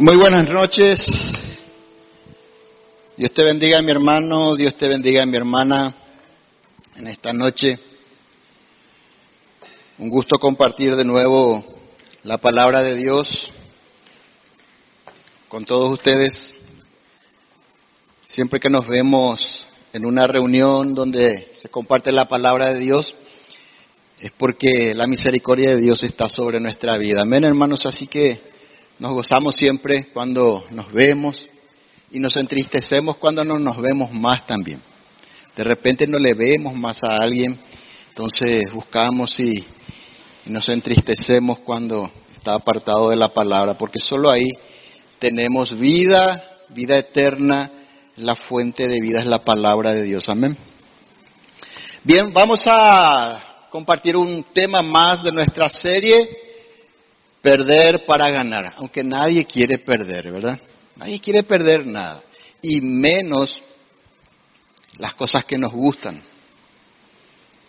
Muy buenas noches. Dios te bendiga mi hermano, Dios te bendiga mi hermana en esta noche. Un gusto compartir de nuevo la palabra de Dios con todos ustedes. Siempre que nos vemos en una reunión donde se comparte la palabra de Dios, es porque la misericordia de Dios está sobre nuestra vida. Amén, hermanos. Así que nos gozamos siempre cuando nos vemos y nos entristecemos cuando no nos vemos más también. De repente no le vemos más a alguien, entonces buscamos y, y nos entristecemos cuando está apartado de la palabra, porque solo ahí tenemos vida, vida eterna, la fuente de vida es la palabra de Dios. Amén. Bien, vamos a compartir un tema más de nuestra serie, perder para ganar, aunque nadie quiere perder, ¿verdad? Nadie quiere perder nada, y menos las cosas que nos gustan,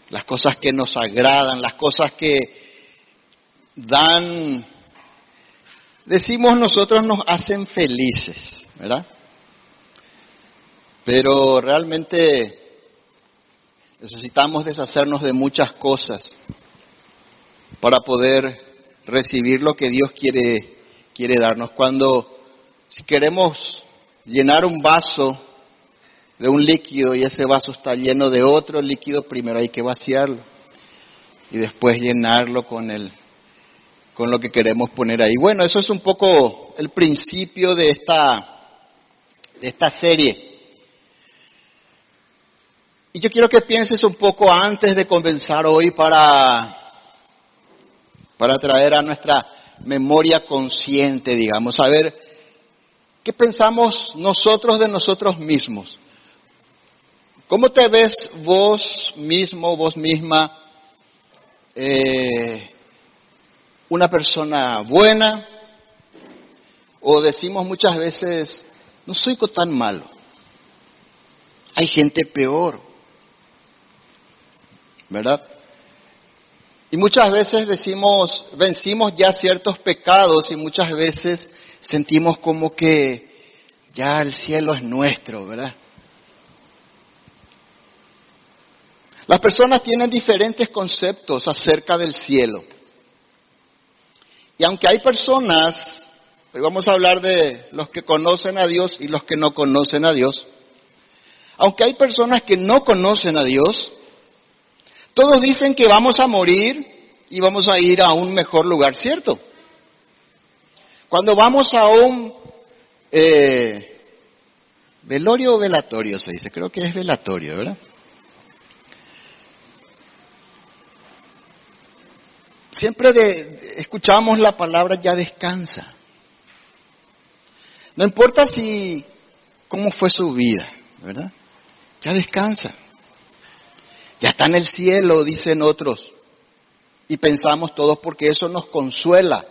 las cosas que nos agradan, las cosas que dan, decimos nosotros, nos hacen felices, ¿verdad? Pero realmente necesitamos deshacernos de muchas cosas para poder recibir lo que Dios quiere, quiere darnos. Cuando, si queremos llenar un vaso de un líquido y ese vaso está lleno de otro líquido, primero hay que vaciarlo y después llenarlo con el con lo que queremos poner ahí. Bueno, eso es un poco el principio de esta de esta serie. Y yo quiero que pienses un poco antes de comenzar hoy para, para traer a nuestra memoria consciente, digamos, a ver qué pensamos nosotros de nosotros mismos. ¿Cómo te ves vos mismo, vos misma, eh, una persona buena? O decimos muchas veces, no soy tan malo. Hay gente peor. ¿verdad? Y muchas veces decimos, vencimos ya ciertos pecados y muchas veces sentimos como que ya el cielo es nuestro, ¿verdad? Las personas tienen diferentes conceptos acerca del cielo. Y aunque hay personas, hoy vamos a hablar de los que conocen a Dios y los que no conocen a Dios, aunque hay personas que no conocen a Dios, todos dicen que vamos a morir y vamos a ir a un mejor lugar, ¿cierto? Cuando vamos a un eh, velorio o velatorio, se dice, creo que es velatorio, ¿verdad? Siempre de, escuchamos la palabra ya descansa. No importa si cómo fue su vida, ¿verdad? Ya descansa. Ya está en el cielo, dicen otros. Y pensamos todos porque eso nos consuela.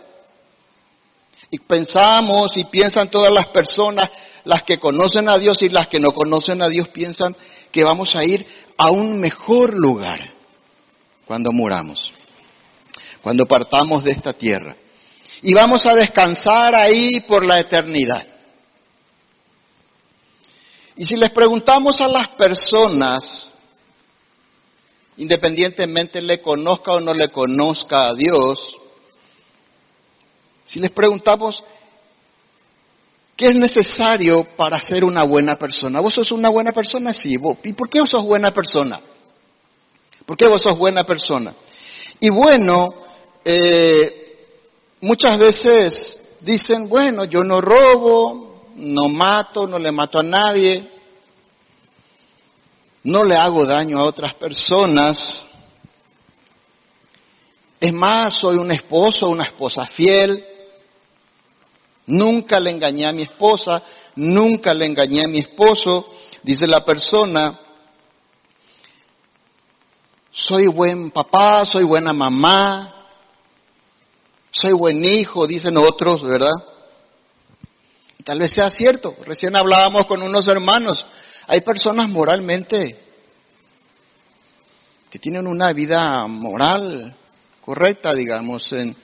Y pensamos y piensan todas las personas, las que conocen a Dios y las que no conocen a Dios, piensan que vamos a ir a un mejor lugar cuando muramos, cuando partamos de esta tierra. Y vamos a descansar ahí por la eternidad. Y si les preguntamos a las personas independientemente le conozca o no le conozca a Dios, si les preguntamos, ¿qué es necesario para ser una buena persona? ¿Vos sos una buena persona? Sí. ¿Y por qué vos sos buena persona? ¿Por qué vos sos buena persona? Y bueno, eh, muchas veces dicen, bueno, yo no robo, no mato, no le mato a nadie, no le hago daño a otras personas. Es más, soy un esposo, una esposa fiel. Nunca le engañé a mi esposa, nunca le engañé a mi esposo. Dice la persona, soy buen papá, soy buena mamá, soy buen hijo, dicen otros, ¿verdad? Tal vez sea cierto. Recién hablábamos con unos hermanos hay personas moralmente que tienen una vida moral correcta, digamos, en,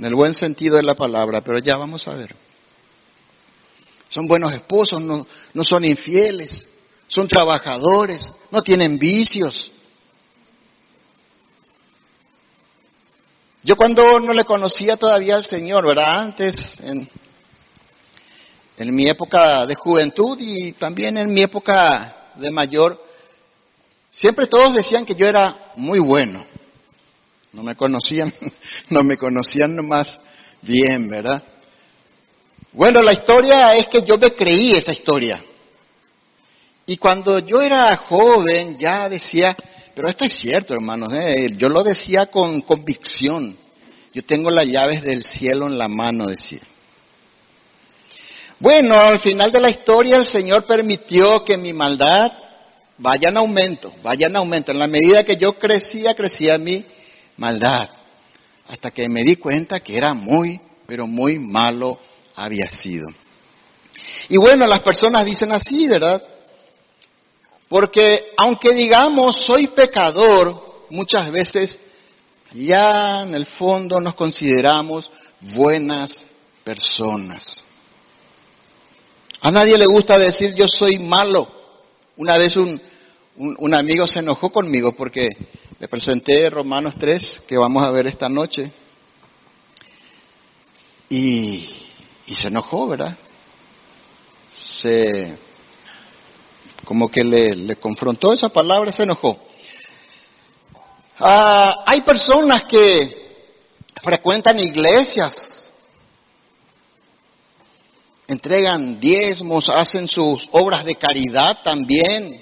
el buen sentido de la palabra, pero ya vamos a ver. Son buenos esposos, no, no son infieles, son trabajadores, no tienen vicios. Yo cuando no le conocía todavía al Señor, ¿verdad? Antes, en, en mi época de juventud y también en mi época de mayor, siempre todos decían que yo era muy bueno. No me conocían, no me conocían nomás bien, ¿verdad? Bueno, la historia es que yo me creí esa historia. Y cuando yo era joven ya decía, pero esto es cierto, hermanos, ¿eh? yo lo decía con convicción. Yo tengo las llaves del cielo en la mano, decía. Bueno, al final de la historia el Señor permitió que mi maldad vaya en aumento, vaya en aumento. En la medida que yo crecía, crecía mi maldad. Hasta que me di cuenta que era muy, pero muy malo había sido. Y bueno, las personas dicen así, ¿verdad? Porque aunque digamos soy pecador, muchas veces ya en el fondo nos consideramos buenas personas. A nadie le gusta decir yo soy malo. Una vez un, un, amigo se enojó conmigo porque le presenté Romanos 3 que vamos a ver esta noche. Y, y se enojó, ¿verdad? Se, como que le, le confrontó esa palabra, se enojó. Ah, hay personas que frecuentan iglesias, entregan diezmos, hacen sus obras de caridad también.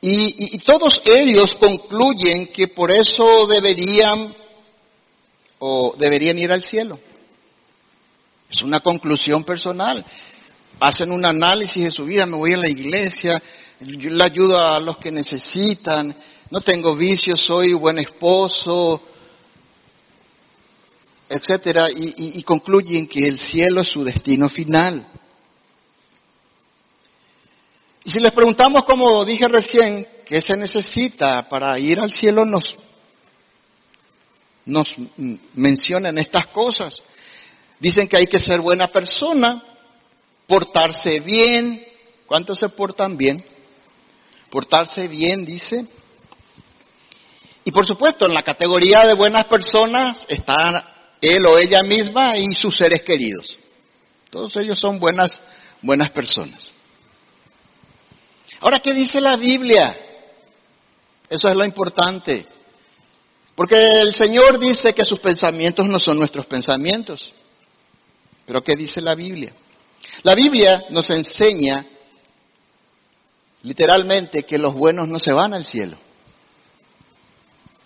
Y, todos ellos concluyen que por eso deberían o deberían ir al cielo. Es una conclusión personal. Hacen un análisis de su vida, me voy a la iglesia, yo le ayudo a los que necesitan, no tengo vicios, soy buen esposo, etcétera, y concluyen que el cielo es su destino final. Y si les preguntamos, como dije recién, qué se necesita para ir al cielo, nos, nos mencionan estas cosas. Dicen que hay que ser buena persona, portarse bien. ¿Cuántos se portan bien? Portarse bien, dice. Y por supuesto, en la categoría de buenas personas están él o ella misma y sus seres queridos. Todos ellos son buenas, buenas personas. Ahora, ¿qué dice la Biblia? Eso es lo importante. Porque el Señor dice que sus pensamientos no son nuestros pensamientos. Pero ¿qué dice la Biblia? La Biblia nos enseña literalmente que los buenos no se van al cielo.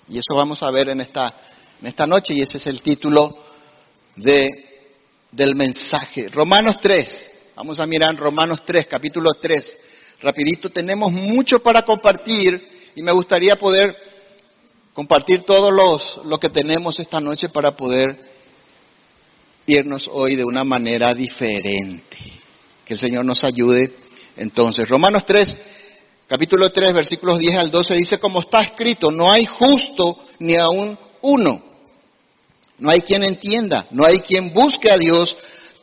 Y eso vamos a ver en esta, en esta noche y ese es el título de, del mensaje. Romanos 3. Vamos a mirar Romanos 3, capítulo 3 rapidito, tenemos mucho para compartir y me gustaría poder compartir todo los, lo que tenemos esta noche para poder irnos hoy de una manera diferente. Que el Señor nos ayude. Entonces, Romanos 3, capítulo 3, versículos 10 al 12 dice, como está escrito, no hay justo ni aún uno. No hay quien entienda, no hay quien busque a Dios,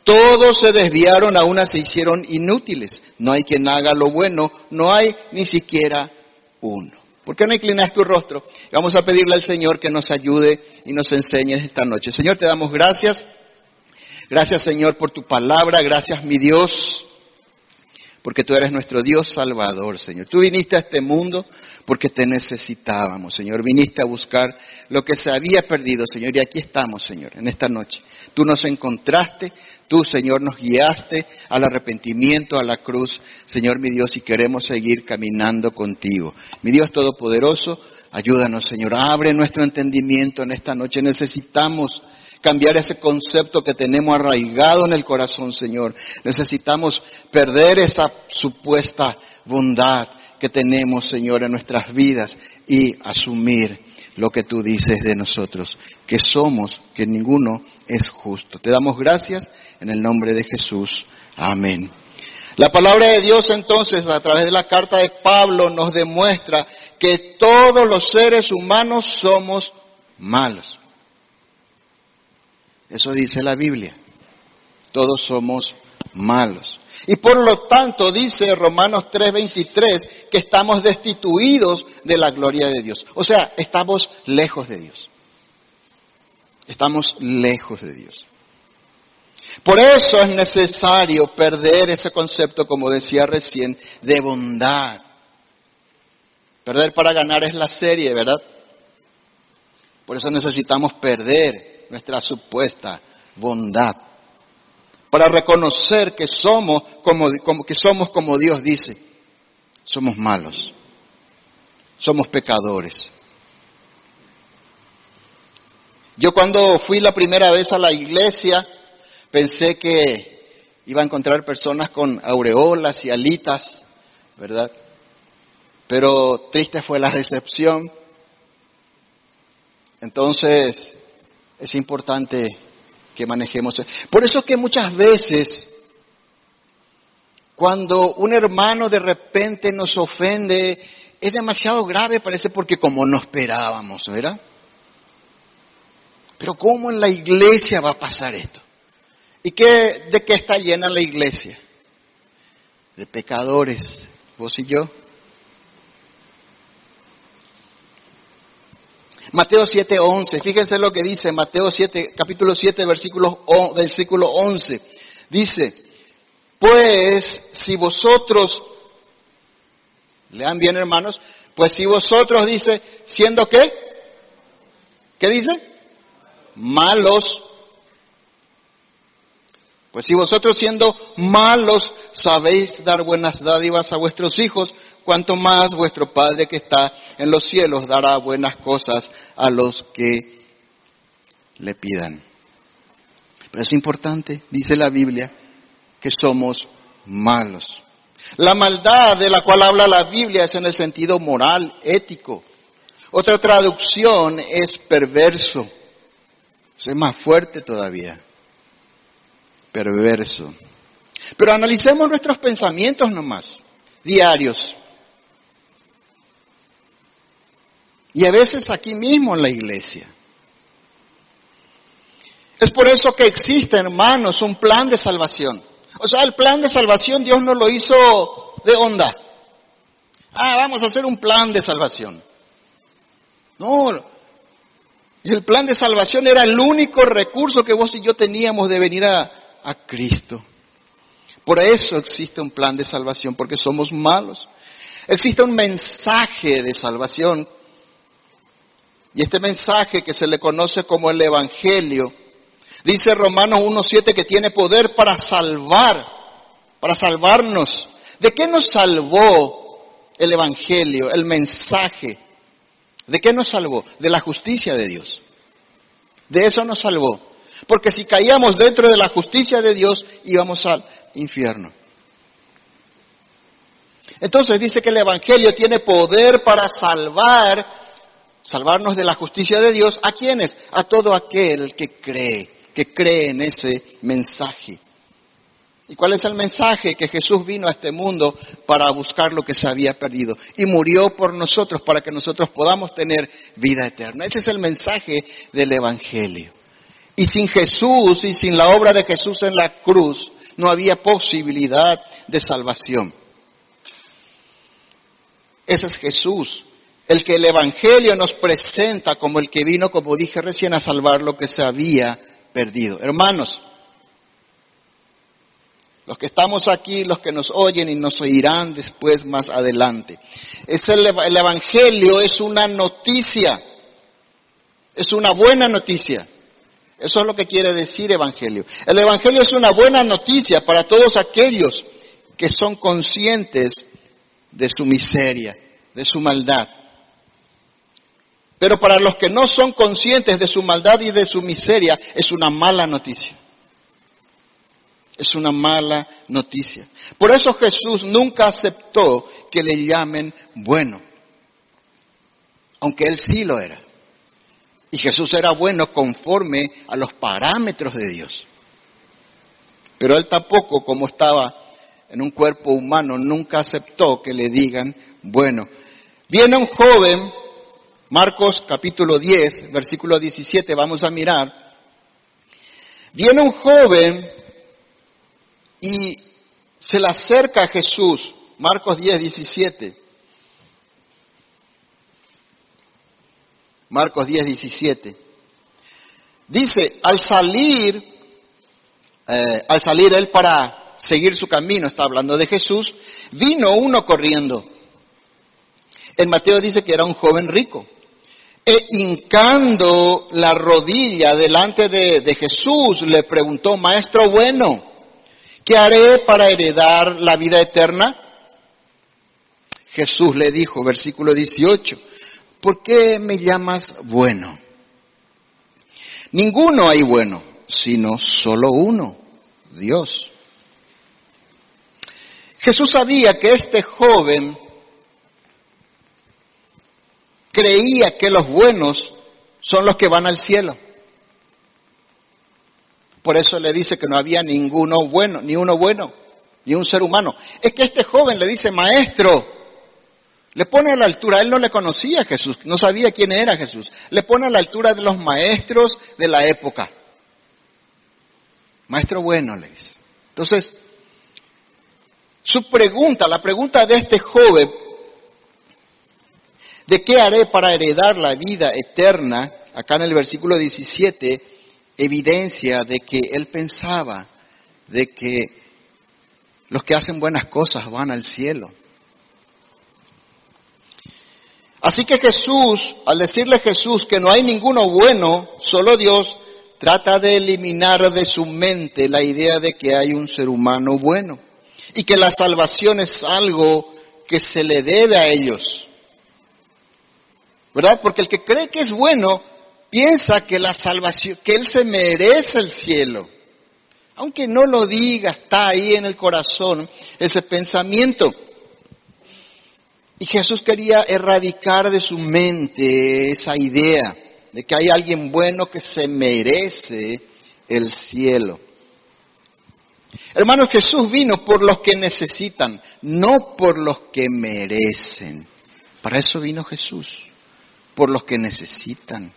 todos se desviaron, a una se hicieron inútiles. No hay quien haga lo bueno, no hay ni siquiera uno. ¿Por qué no inclinas tu rostro? Vamos a pedirle al Señor que nos ayude y nos enseñe esta noche. Señor, te damos gracias. Gracias, Señor, por tu palabra. Gracias, mi Dios, porque tú eres nuestro Dios salvador, Señor. Tú viniste a este mundo porque te necesitábamos, Señor. Viniste a buscar lo que se había perdido, Señor. Y aquí estamos, Señor, en esta noche. Tú nos encontraste, Tú, Señor, nos guiaste al arrepentimiento, a la cruz, Señor mi Dios, y queremos seguir caminando contigo. Mi Dios Todopoderoso, ayúdanos, Señor. Abre nuestro entendimiento en esta noche. Necesitamos cambiar ese concepto que tenemos arraigado en el corazón, Señor. Necesitamos perder esa supuesta bondad que tenemos, Señor, en nuestras vidas y asumir lo que tú dices de nosotros, que somos, que ninguno es justo. Te damos gracias en el nombre de Jesús. Amén. La palabra de Dios entonces, a través de la carta de Pablo, nos demuestra que todos los seres humanos somos malos. Eso dice la Biblia. Todos somos malos. Y por lo tanto dice Romanos 3:23 que estamos destituidos de la gloria de Dios. O sea, estamos lejos de Dios. Estamos lejos de Dios. Por eso es necesario perder ese concepto, como decía recién, de bondad. Perder para ganar es la serie, ¿verdad? Por eso necesitamos perder nuestra supuesta bondad. Para reconocer que somos como, que somos como Dios dice. Somos malos. Somos pecadores. Yo cuando fui la primera vez a la iglesia, Pensé que iba a encontrar personas con aureolas y alitas, ¿verdad? Pero triste fue la decepción. Entonces, es importante que manejemos. Por eso es que muchas veces, cuando un hermano de repente nos ofende, es demasiado grave, parece, porque como no esperábamos, ¿verdad? Pero ¿cómo en la iglesia va a pasar esto? ¿Y qué, de qué está llena la iglesia? De pecadores, vos y yo. Mateo 7:11, fíjense lo que dice Mateo 7, capítulo 7, versículo, versículo 11. Dice, pues si vosotros, lean bien hermanos, pues si vosotros dice, siendo qué, ¿qué dice? Malos pues si vosotros siendo malos sabéis dar buenas dádivas a vuestros hijos, cuanto más vuestro Padre que está en los cielos dará buenas cosas a los que le pidan. Pero es importante, dice la Biblia, que somos malos. La maldad de la cual habla la Biblia es en el sentido moral, ético. Otra traducción es perverso. Es más fuerte todavía perverso. Pero analicemos nuestros pensamientos nomás, diarios. Y a veces aquí mismo en la iglesia. Es por eso que existe, hermanos, un plan de salvación. O sea, el plan de salvación Dios no lo hizo de onda. Ah, vamos a hacer un plan de salvación. No, y el plan de salvación era el único recurso que vos y yo teníamos de venir a, a Cristo. Por eso existe un plan de salvación, porque somos malos. Existe un mensaje de salvación. Y este mensaje que se le conoce como el Evangelio, dice Romanos 1.7 que tiene poder para salvar, para salvarnos. ¿De qué nos salvó el Evangelio, el mensaje? ¿De qué nos salvó? De la justicia de Dios. De eso nos salvó. Porque si caíamos dentro de la justicia de Dios, íbamos al infierno. Entonces dice que el Evangelio tiene poder para salvar, salvarnos de la justicia de Dios. ¿A quiénes? A todo aquel que cree, que cree en ese mensaje. ¿Y cuál es el mensaje? Que Jesús vino a este mundo para buscar lo que se había perdido y murió por nosotros para que nosotros podamos tener vida eterna. Ese es el mensaje del Evangelio. Y sin Jesús y sin la obra de Jesús en la cruz, no había posibilidad de salvación. Ese es Jesús, el que el Evangelio nos presenta como el que vino, como dije recién, a salvar lo que se había perdido. Hermanos, los que estamos aquí, los que nos oyen y nos oirán después más adelante. Es el, el Evangelio es una noticia, es una buena noticia. Eso es lo que quiere decir Evangelio. El Evangelio es una buena noticia para todos aquellos que son conscientes de su miseria, de su maldad. Pero para los que no son conscientes de su maldad y de su miseria, es una mala noticia. Es una mala noticia. Por eso Jesús nunca aceptó que le llamen bueno, aunque él sí lo era. Y Jesús era bueno conforme a los parámetros de Dios. Pero él tampoco, como estaba en un cuerpo humano, nunca aceptó que le digan, bueno, viene un joven Marcos capítulo 10, versículo 17, vamos a mirar. Viene un joven y se le acerca a Jesús. Marcos 10, 17. Marcos 10, 17. Dice, al salir, eh, al salir él para seguir su camino, está hablando de Jesús, vino uno corriendo. En Mateo dice que era un joven rico. E hincando la rodilla delante de, de Jesús, le preguntó, Maestro bueno, ¿qué haré para heredar la vida eterna? Jesús le dijo, versículo 18, ¿por qué me llamas bueno? Ninguno hay bueno, sino solo uno, Dios. Jesús sabía que este joven creía que los buenos son los que van al cielo. Por eso le dice que no había ninguno bueno, ni uno bueno, ni un ser humano. Es que este joven le dice, maestro, le pone a la altura, él no le conocía a Jesús, no sabía quién era Jesús. Le pone a la altura de los maestros de la época. Maestro bueno, le dice. Entonces, su pregunta, la pregunta de este joven, ¿de qué haré para heredar la vida eterna? Acá en el versículo 17, evidencia de que él pensaba de que los que hacen buenas cosas van al cielo. Así que Jesús, al decirle a Jesús que no hay ninguno bueno, solo Dios, trata de eliminar de su mente la idea de que hay un ser humano bueno y que la salvación es algo que se le debe a ellos. ¿Verdad? Porque el que cree que es bueno piensa que la salvación, que él se merece el cielo. Aunque no lo diga, está ahí en el corazón ese pensamiento. Y Jesús quería erradicar de su mente esa idea de que hay alguien bueno que se merece el cielo. Hermanos, Jesús vino por los que necesitan, no por los que merecen. Para eso vino Jesús, por los que necesitan.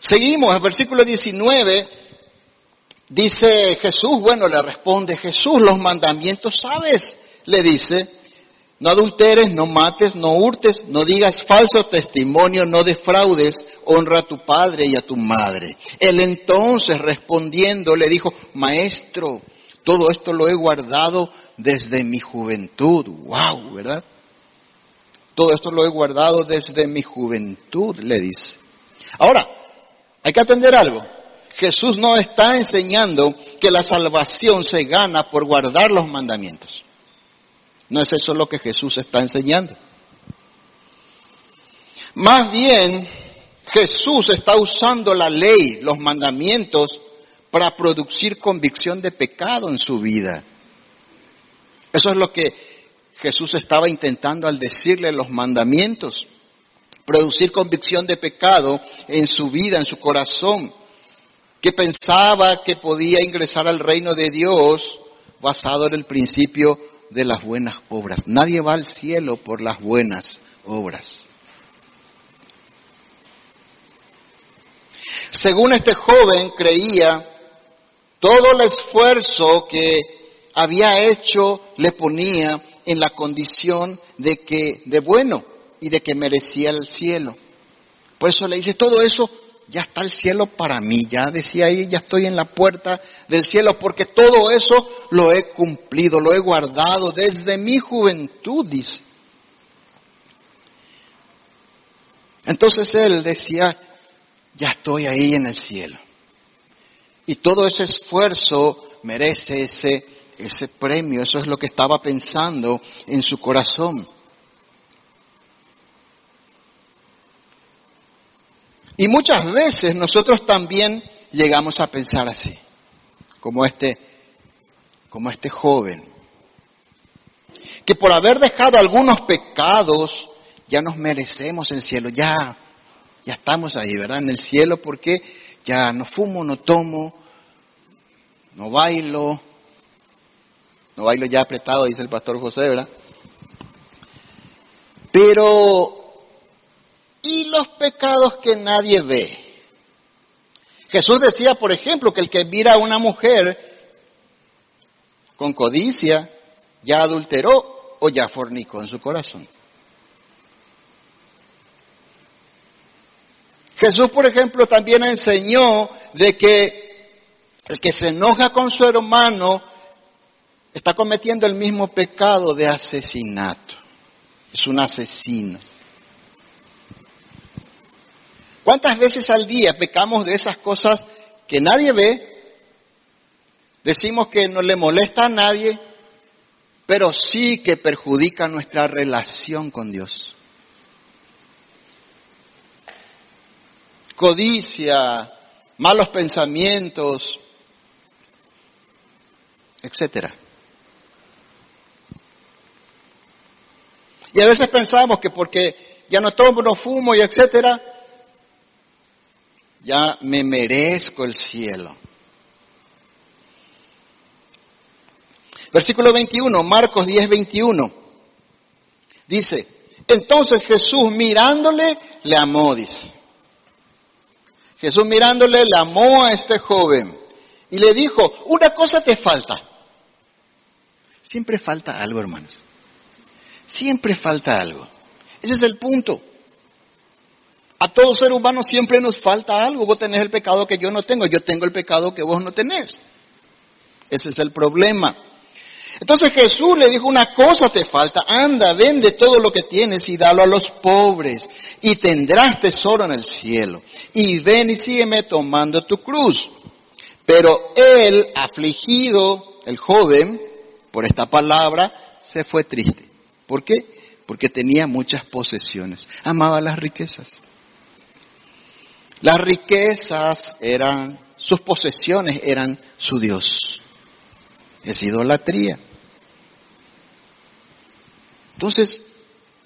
Seguimos, el versículo 19 Dice Jesús, bueno, le responde Jesús, los mandamientos sabes, le dice, no adulteres, no mates, no hurtes, no digas falso testimonio, no defraudes, honra a tu padre y a tu madre. Él entonces respondiendo le dijo, maestro, todo esto lo he guardado desde mi juventud. Wow, ¿verdad? Todo esto lo he guardado desde mi juventud, le dice. Ahora, hay que atender algo. Jesús no está enseñando que la salvación se gana por guardar los mandamientos. No es eso lo que Jesús está enseñando. Más bien, Jesús está usando la ley, los mandamientos, para producir convicción de pecado en su vida. Eso es lo que Jesús estaba intentando al decirle los mandamientos. Producir convicción de pecado en su vida, en su corazón que pensaba que podía ingresar al reino de Dios basado en el principio de las buenas obras. Nadie va al cielo por las buenas obras. Según este joven creía, todo el esfuerzo que había hecho le ponía en la condición de que de bueno y de que merecía el cielo. Por eso le dice, todo eso ya está el cielo para mí, ya decía ahí, ya estoy en la puerta del cielo, porque todo eso lo he cumplido, lo he guardado desde mi juventud, dice. Entonces él decía, ya estoy ahí en el cielo. Y todo ese esfuerzo merece ese, ese premio, eso es lo que estaba pensando en su corazón. Y muchas veces nosotros también llegamos a pensar así, como este, como este joven, que por haber dejado algunos pecados ya nos merecemos el cielo, ya, ya estamos ahí, ¿verdad? En el cielo porque ya no fumo, no tomo, no bailo, no bailo ya apretado, dice el pastor José, ¿verdad? Pero, ¿y los pecados que nadie ve? Jesús decía, por ejemplo, que el que mira a una mujer con codicia ya adulteró o ya fornicó en su corazón. Jesús, por ejemplo, también enseñó de que el que se enoja con su hermano está cometiendo el mismo pecado de asesinato. Es un asesino. ¿Cuántas veces al día pecamos de esas cosas que nadie ve? Decimos que no le molesta a nadie, pero sí que perjudica nuestra relación con Dios. Codicia, malos pensamientos, etcétera. Y a veces pensamos que porque ya no tomo, no fumo y etcétera, ya me merezco el cielo. Versículo 21, Marcos 10, 21. Dice, entonces Jesús mirándole le amó, dice. Jesús mirándole le amó a este joven y le dijo, una cosa te falta. Siempre falta algo, hermanos. Siempre falta algo. Ese es el punto. A todo ser humano siempre nos falta algo. Vos tenés el pecado que yo no tengo, yo tengo el pecado que vos no tenés. Ese es el problema. Entonces Jesús le dijo, una cosa te falta, anda, vende todo lo que tienes y dalo a los pobres y tendrás tesoro en el cielo. Y ven y sígueme tomando tu cruz. Pero él, afligido, el joven, por esta palabra, se fue triste. ¿Por qué? Porque tenía muchas posesiones. Amaba las riquezas. Las riquezas eran, sus posesiones eran su Dios. Es idolatría. Entonces,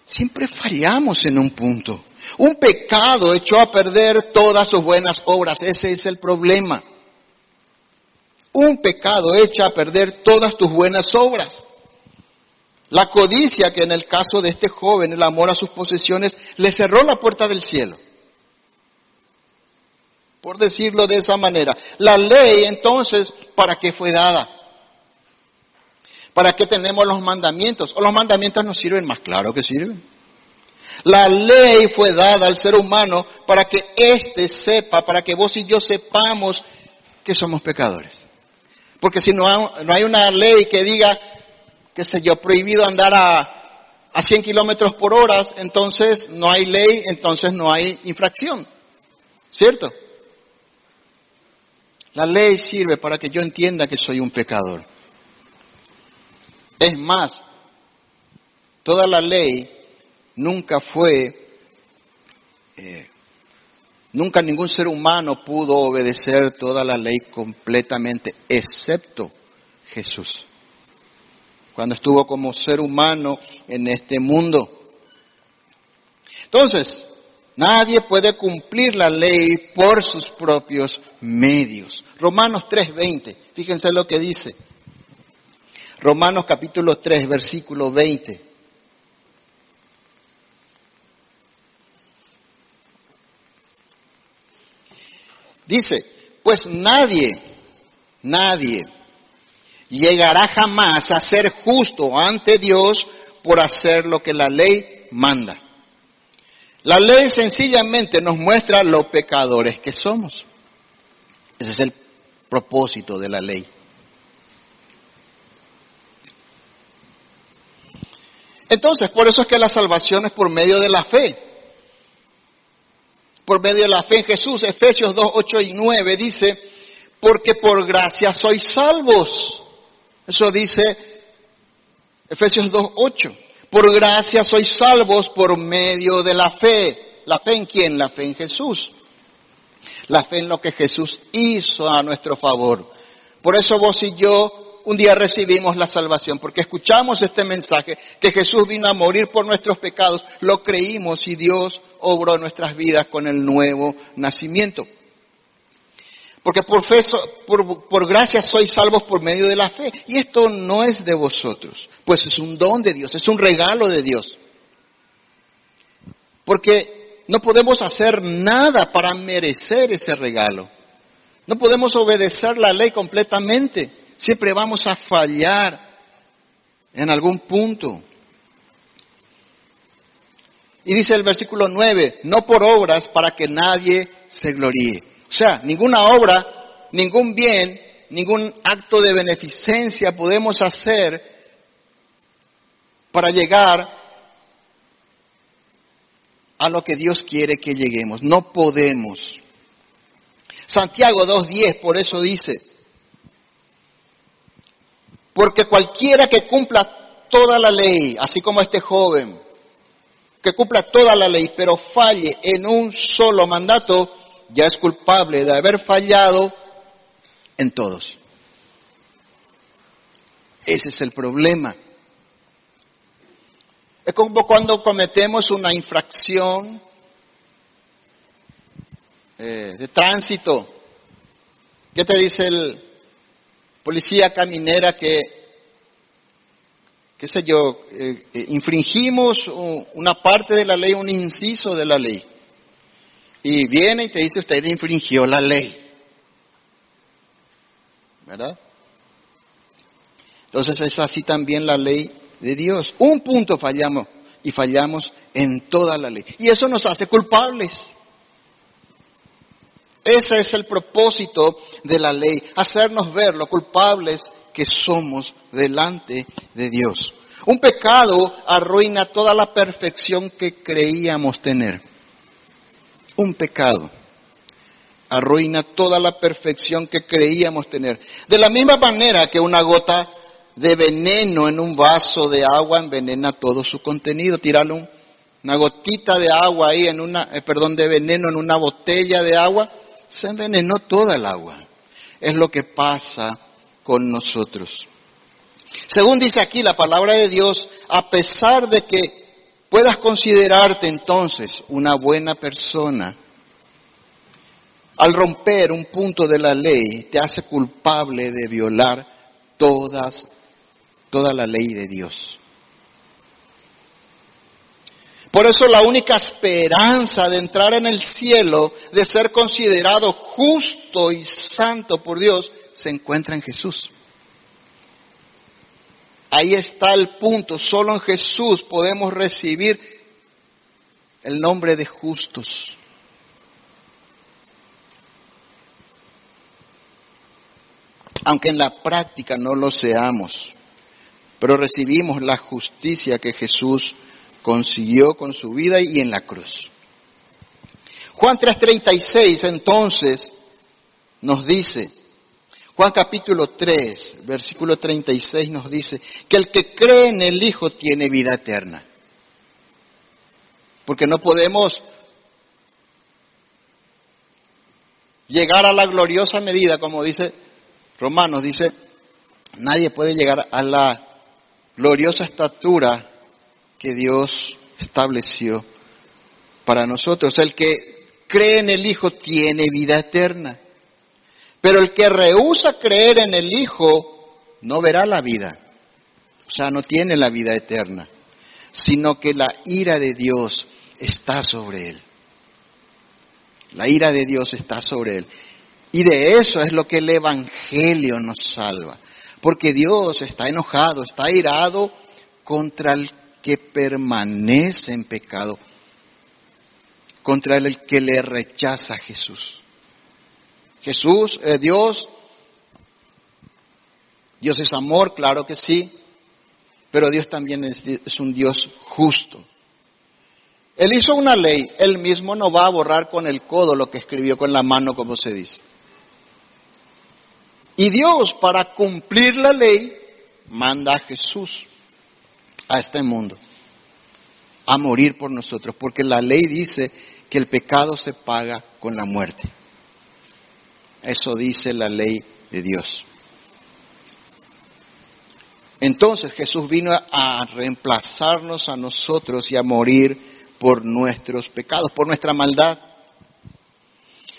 siempre fallamos en un punto. Un pecado echó a perder todas sus buenas obras. Ese es el problema. Un pecado echa a perder todas tus buenas obras. La codicia que en el caso de este joven, el amor a sus posesiones, le cerró la puerta del cielo. Por decirlo de esa manera. La ley entonces, ¿para qué fue dada? ¿Para qué tenemos los mandamientos? ¿O los mandamientos nos sirven más? Claro que sirven. La ley fue dada al ser humano para que éste sepa, para que vos y yo sepamos que somos pecadores. Porque si no hay, una ley que diga, que se yo, prohibido andar a, a 100 kilómetros por hora, entonces no hay ley, entonces no hay infracción. ¿Cierto? La ley sirve para que yo entienda que soy un pecador. Es más, toda la ley nunca fue, eh, nunca ningún ser humano pudo obedecer toda la ley completamente, excepto Jesús. Cuando estuvo como ser humano en este mundo. Entonces, nadie puede cumplir la ley por sus propios medios. Romanos 3:20, fíjense lo que dice. Romanos capítulo 3, versículo 20. Dice, pues nadie, nadie llegará jamás a ser justo ante Dios por hacer lo que la ley manda. La ley sencillamente nos muestra lo pecadores que somos. Ese es el propósito de la ley. Entonces, por eso es que la salvación es por medio de la fe. Por medio de la fe en Jesús. Efesios 2, 8 y 9 dice, porque por gracia sois salvos. Eso dice Efesios 2, 8. Por gracia sois salvos por medio de la fe. ¿La fe en quién? La fe en Jesús. La fe en lo que Jesús hizo a nuestro favor. Por eso vos y yo un día recibimos la salvación, porque escuchamos este mensaje, que Jesús vino a morir por nuestros pecados, lo creímos y Dios obró nuestras vidas con el nuevo nacimiento. Porque por, fe, por, por gracia sois salvos por medio de la fe. Y esto no es de vosotros, pues es un don de Dios, es un regalo de Dios. Porque no podemos hacer nada para merecer ese regalo. No podemos obedecer la ley completamente. Siempre vamos a fallar en algún punto. Y dice el versículo 9, no por obras para que nadie se gloríe. O sea, ninguna obra, ningún bien, ningún acto de beneficencia podemos hacer para llegar a lo que Dios quiere que lleguemos. No podemos. Santiago 2.10 por eso dice, porque cualquiera que cumpla toda la ley, así como este joven, que cumpla toda la ley, pero falle en un solo mandato, ya es culpable de haber fallado en todos. Ese es el problema. Es como cuando cometemos una infracción eh, de tránsito. ¿Qué te dice el policía caminera que qué sé yo, eh, eh, infringimos una parte de la ley, un inciso de la ley. Y viene y te dice, usted infringió la ley. ¿Verdad? Entonces es así también la ley de Dios. Un punto fallamos y fallamos en toda la ley. Y eso nos hace culpables. Ese es el propósito de la ley, hacernos ver lo culpables que somos delante de Dios. Un pecado arruina toda la perfección que creíamos tener. Un pecado arruina toda la perfección que creíamos tener. De la misma manera que una gota de veneno en un vaso de agua envenena todo su contenido. Tirarle una gotita de agua ahí en una, eh, perdón, de veneno en una botella de agua, se envenenó toda el agua. Es lo que pasa con nosotros. Según dice aquí la palabra de Dios, a pesar de que puedas considerarte entonces una buena persona, al romper un punto de la ley te hace culpable de violar todas, toda la ley de Dios. Por eso la única esperanza de entrar en el cielo, de ser considerado justo y santo por Dios, se encuentra en Jesús. Ahí está el punto. Solo en Jesús podemos recibir el nombre de justos. Aunque en la práctica no lo seamos, pero recibimos la justicia que Jesús consiguió con su vida y en la cruz. Juan 3:36 entonces nos dice, Juan capítulo 3, versículo 36 nos dice que el que cree en el Hijo tiene vida eterna. Porque no podemos llegar a la gloriosa medida, como dice Romanos, dice, nadie puede llegar a la gloriosa estatura que Dios estableció para nosotros. El que cree en el Hijo tiene vida eterna. Pero el que rehúsa creer en el Hijo no verá la vida. O sea, no tiene la vida eterna, sino que la ira de Dios está sobre él. La ira de Dios está sobre él. Y de eso es lo que el Evangelio nos salva. Porque Dios está enojado, está irado contra el que permanece en pecado, contra el que le rechaza a Jesús. Jesús, es Dios, Dios es amor, claro que sí, pero Dios también es un Dios justo. Él hizo una ley, él mismo no va a borrar con el codo lo que escribió con la mano, como se dice. Y Dios, para cumplir la ley, manda a Jesús a este mundo a morir por nosotros, porque la ley dice que el pecado se paga con la muerte. Eso dice la ley de Dios. Entonces Jesús vino a reemplazarnos a nosotros y a morir por nuestros pecados, por nuestra maldad.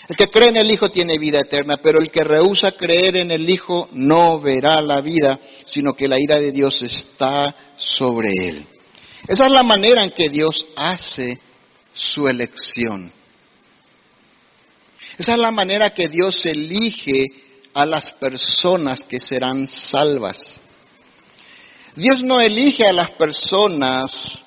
El que cree en el Hijo tiene vida eterna, pero el que rehúsa creer en el Hijo no verá la vida, sino que la ira de Dios está sobre él. Esa es la manera en que Dios hace su elección. Esa es la manera que Dios elige a las personas que serán salvas. Dios no elige a las personas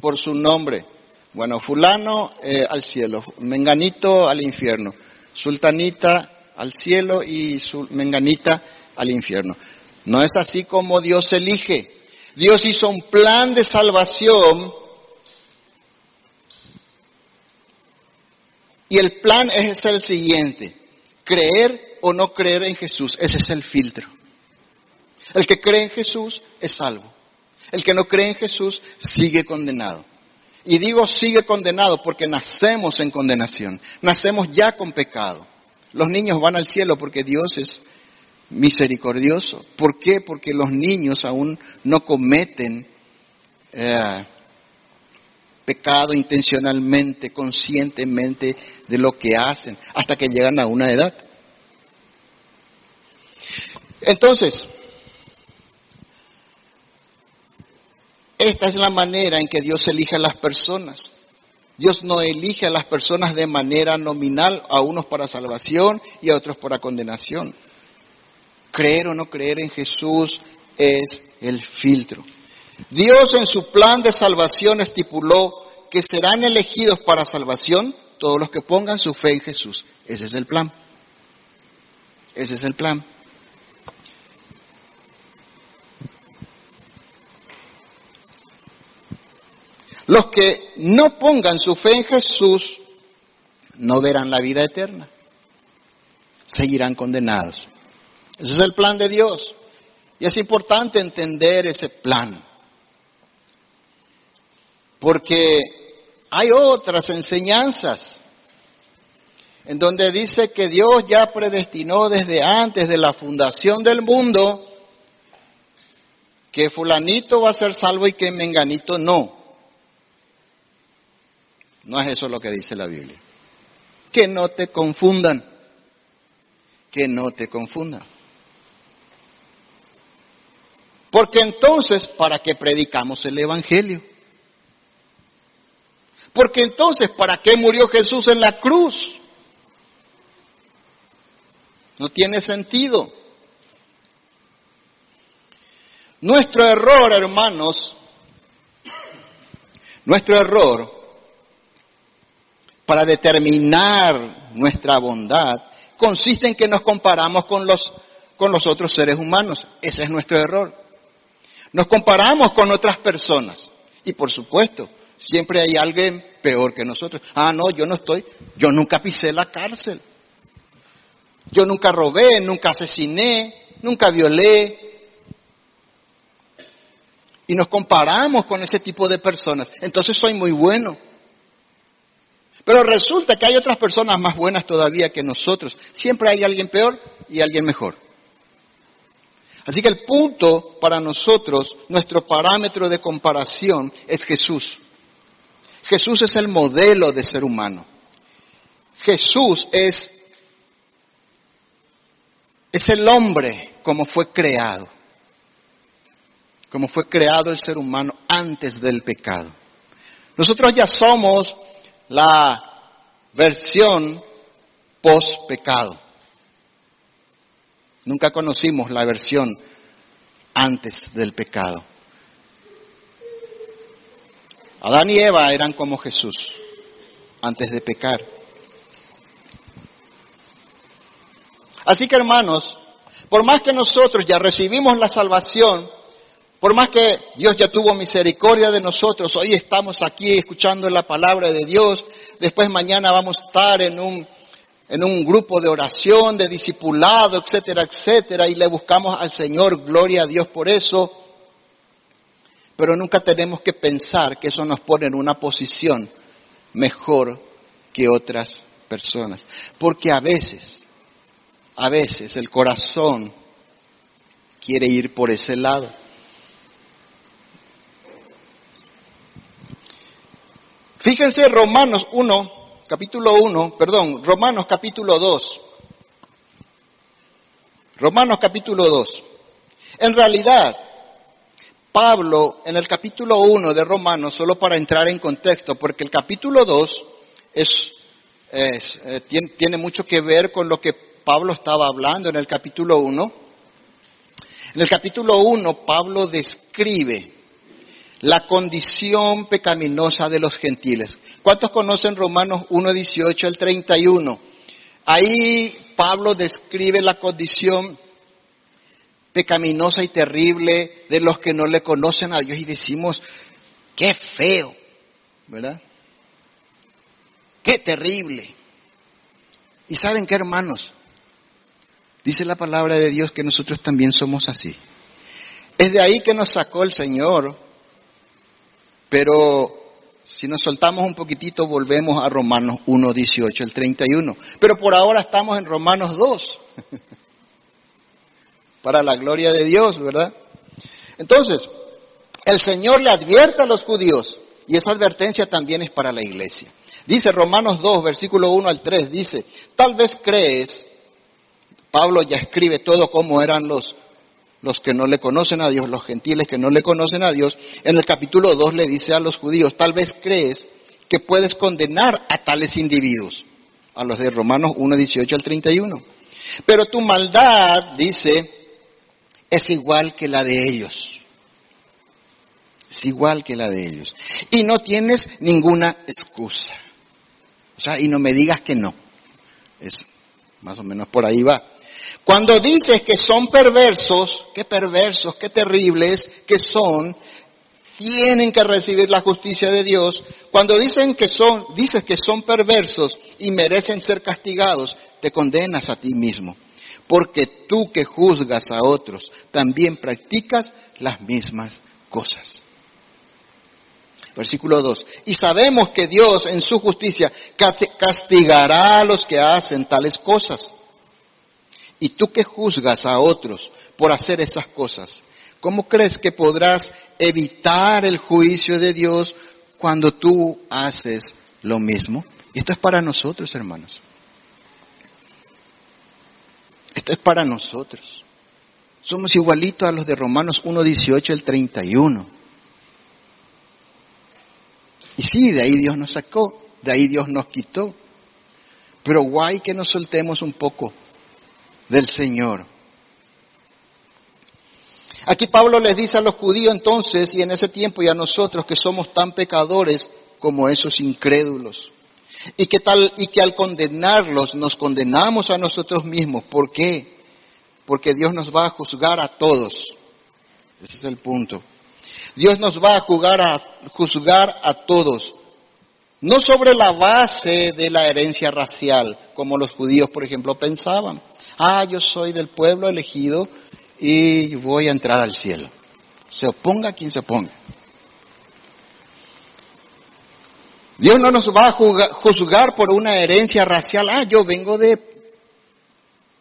por su nombre. Bueno, fulano eh, al cielo, menganito al infierno, sultanita al cielo y menganita al infierno. No es así como Dios elige. Dios hizo un plan de salvación y el plan es el siguiente, creer o no creer en Jesús, ese es el filtro. El que cree en Jesús es salvo. El que no cree en Jesús sigue condenado. Y digo sigue condenado porque nacemos en condenación, nacemos ya con pecado. Los niños van al cielo porque Dios es misericordioso. ¿Por qué? Porque los niños aún no cometen eh, pecado intencionalmente, conscientemente de lo que hacen, hasta que llegan a una edad. Entonces, Esta es la manera en que Dios elige a las personas. Dios no elige a las personas de manera nominal, a unos para salvación y a otros para condenación. Creer o no creer en Jesús es el filtro. Dios en su plan de salvación estipuló que serán elegidos para salvación todos los que pongan su fe en Jesús. Ese es el plan. Ese es el plan. Los que no pongan su fe en Jesús no verán la vida eterna, seguirán condenados. Ese es el plan de Dios. Y es importante entender ese plan. Porque hay otras enseñanzas en donde dice que Dios ya predestinó desde antes de la fundación del mundo que fulanito va a ser salvo y que menganito no. No es eso lo que dice la Biblia. Que no te confundan. Que no te confundan. Porque entonces, ¿para qué predicamos el Evangelio? Porque entonces, ¿para qué murió Jesús en la cruz? No tiene sentido. Nuestro error, hermanos, nuestro error para determinar nuestra bondad consiste en que nos comparamos con los, con los otros seres humanos. Ese es nuestro error. Nos comparamos con otras personas. Y por supuesto, siempre hay alguien peor que nosotros. Ah, no, yo no estoy, yo nunca pisé la cárcel. Yo nunca robé, nunca asesiné, nunca violé. Y nos comparamos con ese tipo de personas. Entonces soy muy bueno. Pero resulta que hay otras personas más buenas todavía que nosotros. Siempre hay alguien peor y alguien mejor. Así que el punto para nosotros, nuestro parámetro de comparación es Jesús. Jesús es el modelo de ser humano. Jesús es, es el hombre como fue creado, como fue creado el ser humano antes del pecado. Nosotros ya somos la versión post pecado. Nunca conocimos la versión antes del pecado. Adán y Eva eran como Jesús antes de pecar. Así que hermanos, por más que nosotros ya recibimos la salvación, por más que Dios ya tuvo misericordia de nosotros, hoy estamos aquí escuchando la palabra de Dios, después mañana vamos a estar en un, en un grupo de oración, de discipulado, etcétera, etcétera, y le buscamos al Señor, gloria a Dios por eso, pero nunca tenemos que pensar que eso nos pone en una posición mejor que otras personas, porque a veces, a veces el corazón quiere ir por ese lado. Fíjense Romanos 1, capítulo 1, perdón, Romanos capítulo 2. Romanos capítulo 2. En realidad, Pablo en el capítulo 1 de Romanos, solo para entrar en contexto, porque el capítulo 2 es, eh, tiene, tiene mucho que ver con lo que Pablo estaba hablando en el capítulo 1. En el capítulo 1 Pablo describe la condición pecaminosa de los gentiles. ¿Cuántos conocen Romanos 1, 18 al 31? Ahí Pablo describe la condición pecaminosa y terrible de los que no le conocen a Dios y decimos, qué feo, ¿verdad? Qué terrible. ¿Y saben qué, hermanos? Dice la palabra de Dios que nosotros también somos así. Es de ahí que nos sacó el Señor, pero si nos soltamos un poquitito volvemos a Romanos 1, 18, el 31. Pero por ahora estamos en Romanos 2. para la gloria de Dios, ¿verdad? Entonces, el Señor le advierte a los judíos, y esa advertencia también es para la iglesia. Dice Romanos 2, versículo 1 al 3, dice, tal vez crees, Pablo ya escribe todo cómo eran los, los que no le conocen a Dios, los gentiles que no le conocen a Dios, en el capítulo 2 le dice a los judíos, tal vez crees que puedes condenar a tales individuos, a los de Romanos 1, 18 al 31. Pero tu maldad, dice, es igual que la de ellos. Es igual que la de ellos. Y no tienes ninguna excusa. O sea, y no me digas que no. Es más o menos por ahí va. Cuando dices que son perversos, qué perversos, qué terribles que son, tienen que recibir la justicia de Dios. Cuando dicen que son, dices que son perversos y merecen ser castigados, te condenas a ti mismo porque tú que juzgas a otros también practicas las mismas cosas. Versículo 2. Y sabemos que Dios en su justicia castigará a los que hacen tales cosas. Y tú que juzgas a otros por hacer esas cosas, ¿cómo crees que podrás evitar el juicio de Dios cuando tú haces lo mismo? Y esto es para nosotros, hermanos. Esto es para nosotros. Somos igualitos a los de Romanos 1, 18 al 31. Y sí, de ahí Dios nos sacó, de ahí Dios nos quitó. Pero guay que nos soltemos un poco del Señor. Aquí Pablo les dice a los judíos entonces y en ese tiempo y a nosotros que somos tan pecadores como esos incrédulos. Y que, tal, y que al condenarlos nos condenamos a nosotros mismos. ¿Por qué? Porque Dios nos va a juzgar a todos. Ese es el punto. Dios nos va a juzgar a, juzgar a todos. No sobre la base de la herencia racial, como los judíos, por ejemplo, pensaban. Ah, yo soy del pueblo elegido y voy a entrar al cielo. Se oponga quien se oponga. Dios no nos va a juzgar por una herencia racial. Ah, yo vengo de...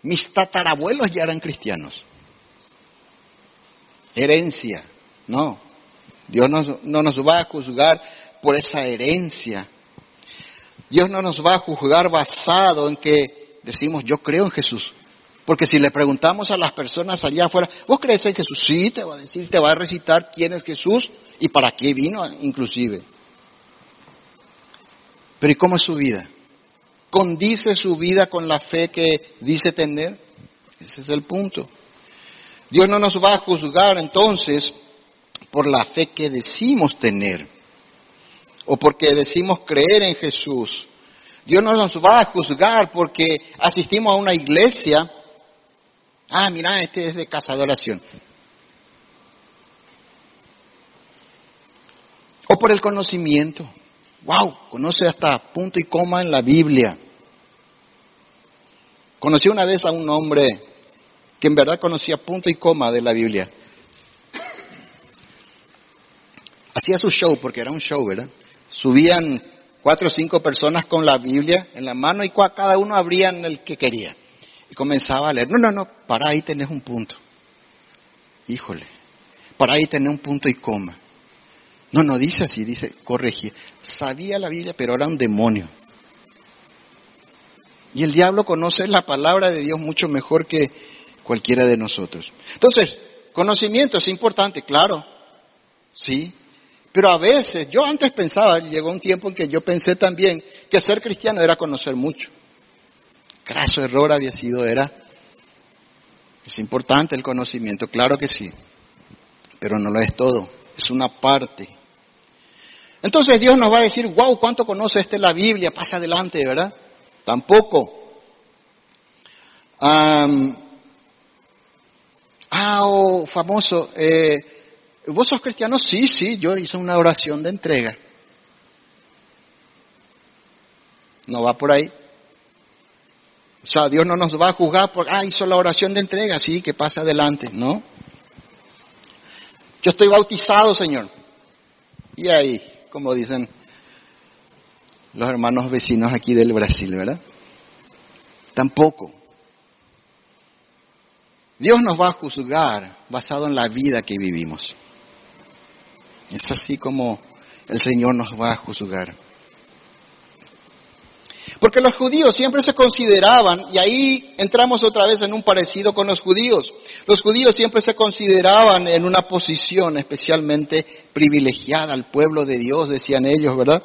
Mis tatarabuelos ya eran cristianos. Herencia. No. Dios no nos va a juzgar por esa herencia. Dios no nos va a juzgar basado en que decimos yo creo en Jesús. Porque si le preguntamos a las personas allá afuera, ¿vos crees en Jesús? Sí, te va a decir, te va a recitar quién es Jesús y para qué vino inclusive. Pero ¿y cómo es su vida? ¿Condice su vida con la fe que dice tener? Ese es el punto. Dios no nos va a juzgar entonces por la fe que decimos tener o porque decimos creer en Jesús. Dios no nos va a juzgar porque asistimos a una iglesia. Ah, mira, este es de casa de oración. O por el conocimiento. Wow, conoce hasta punto y coma en la Biblia. Conocí una vez a un hombre que en verdad conocía punto y coma de la Biblia. Hacía su show, porque era un show, ¿verdad? Subían cuatro o cinco personas con la Biblia en la mano y cada uno abrían el que quería. Y comenzaba a leer. No, no, no, para ahí tenés un punto. Híjole, para ahí tenés un punto y coma. No, no dice así, dice corregir. Sabía la Biblia, pero era un demonio. Y el diablo conoce la palabra de Dios mucho mejor que cualquiera de nosotros. Entonces, conocimiento es importante, claro. Sí, pero a veces, yo antes pensaba, llegó un tiempo en que yo pensé también que ser cristiano era conocer mucho. Graso error había sido, era. Es importante el conocimiento, claro que sí, pero no lo es todo, es una parte. Entonces Dios nos va a decir, wow, ¿cuánto conoce este la Biblia? Pasa adelante, ¿verdad? Tampoco. ah, oh, famoso, eh, ¿vos sos cristiano? Sí, sí, yo hice una oración de entrega. No va por ahí. O sea, Dios no nos va a juzgar por, ah, hizo la oración de entrega, sí, que pase adelante, ¿no? Yo estoy bautizado, Señor. Y ahí, como dicen los hermanos vecinos aquí del Brasil, ¿verdad? Tampoco. Dios nos va a juzgar basado en la vida que vivimos. Es así como el Señor nos va a juzgar. Porque los judíos siempre se consideraban, y ahí entramos otra vez en un parecido con los judíos, los judíos siempre se consideraban en una posición especialmente privilegiada al pueblo de Dios, decían ellos, ¿verdad?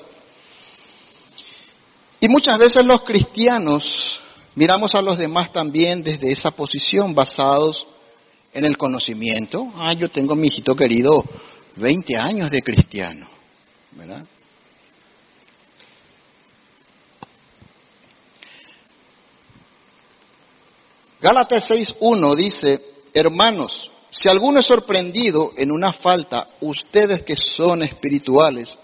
Y muchas veces los cristianos miramos a los demás también desde esa posición, basados en el conocimiento. Ah, yo tengo mi hijito querido 20 años de cristiano, ¿verdad? Gálatas 6.1 dice, hermanos, si alguno es sorprendido en una falta, ustedes que son espirituales,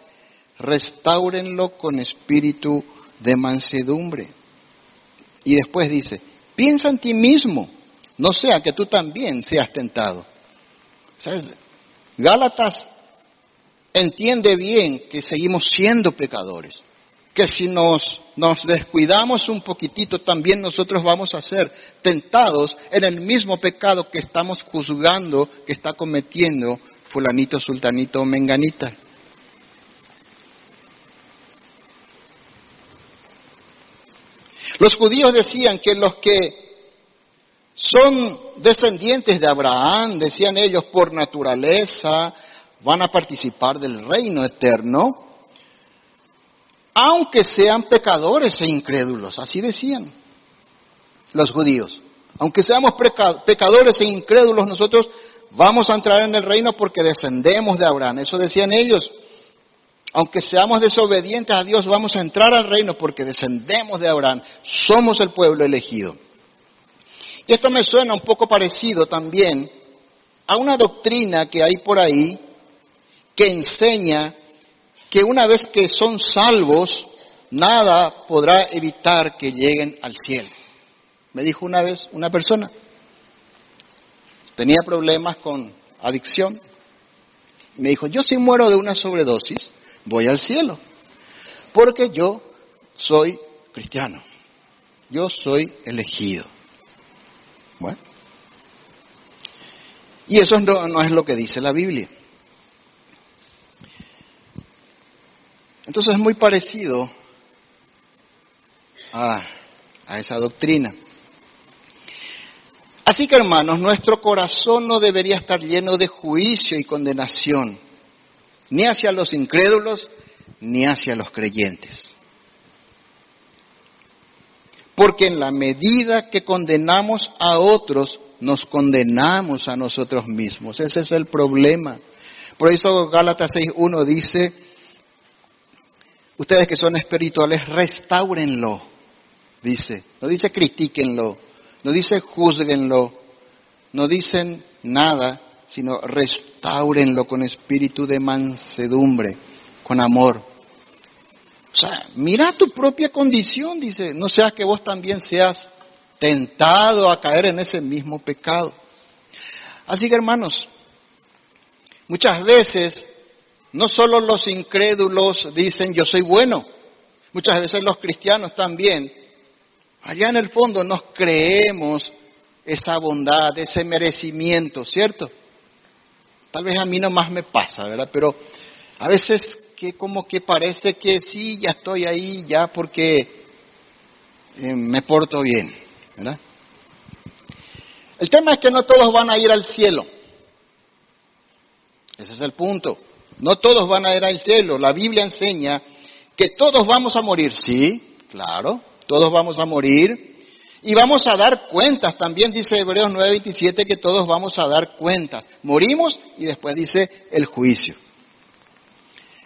restáurenlo con espíritu de mansedumbre. Y después dice, piensa en ti mismo, no sea que tú también seas tentado. ¿Sabes? Gálatas entiende bien que seguimos siendo pecadores que si nos, descuidamos un poquitito, también nosotros vamos a ser tentados en el mismo pecado que estamos juzgando que está cometiendo fulanito, sultanito o menganita. Los judíos decían que los que son descendientes de Abraham, decían ellos por naturaleza, van a participar del reino eterno, aunque sean pecadores e incrédulos, así decían los judíos. Aunque seamos pecadores e incrédulos, nosotros vamos a entrar en el reino porque descendemos de Abraham. Eso decían ellos. Aunque seamos desobedientes a Dios, vamos a entrar al reino porque descendemos de Abraham. Somos el pueblo elegido. Y esto me suena un poco parecido también a una doctrina que hay por ahí que enseña que una vez que son salvos, nada podrá evitar que lleguen al cielo. Me dijo una vez una persona, tenía problemas con adicción, me dijo, yo si muero de una sobredosis, voy al cielo, porque yo soy cristiano, yo soy elegido. Bueno, y eso no, es lo que dice la Biblia. Entonces es muy parecido a, esa doctrina. Así que hermanos, nuestro corazón no debería estar lleno de juicio y condenación, ni hacia los incrédulos, ni hacia los creyentes. Porque en la medida que condenamos a otros, nos condenamos a nosotros mismos. Ese es el problema. Por eso Gálatas 6.1 dice, Ustedes que son espirituales, restáurenlo, dice. No dice critíquenlo, no dice juzguenlo, no dicen nada, sino restáurenlo con espíritu de mansedumbre, con amor. O sea, mira tu propia condición, dice, no sea que vos también seas tentado a caer en ese mismo pecado. Así que hermanos, muchas veces no solo los incrédulos dicen yo soy bueno, muchas veces los cristianos también, allá en el fondo nos creemos esa bondad, ese merecimiento, ¿cierto? Tal vez a mí no más me pasa, ¿verdad? Pero a veces que como que parece que sí, ya estoy ahí, ya porque eh, me porto bien, ¿verdad? El tema es que no todos van a ir al cielo. Ese es el punto. No todos van a ir al cielo. La Biblia enseña que todos vamos a morir. Sí, claro, todos vamos a morir. Y vamos a dar cuentas. También dice Hebreos 9:27 que todos vamos a dar cuentas. Morimos y después dice el juicio.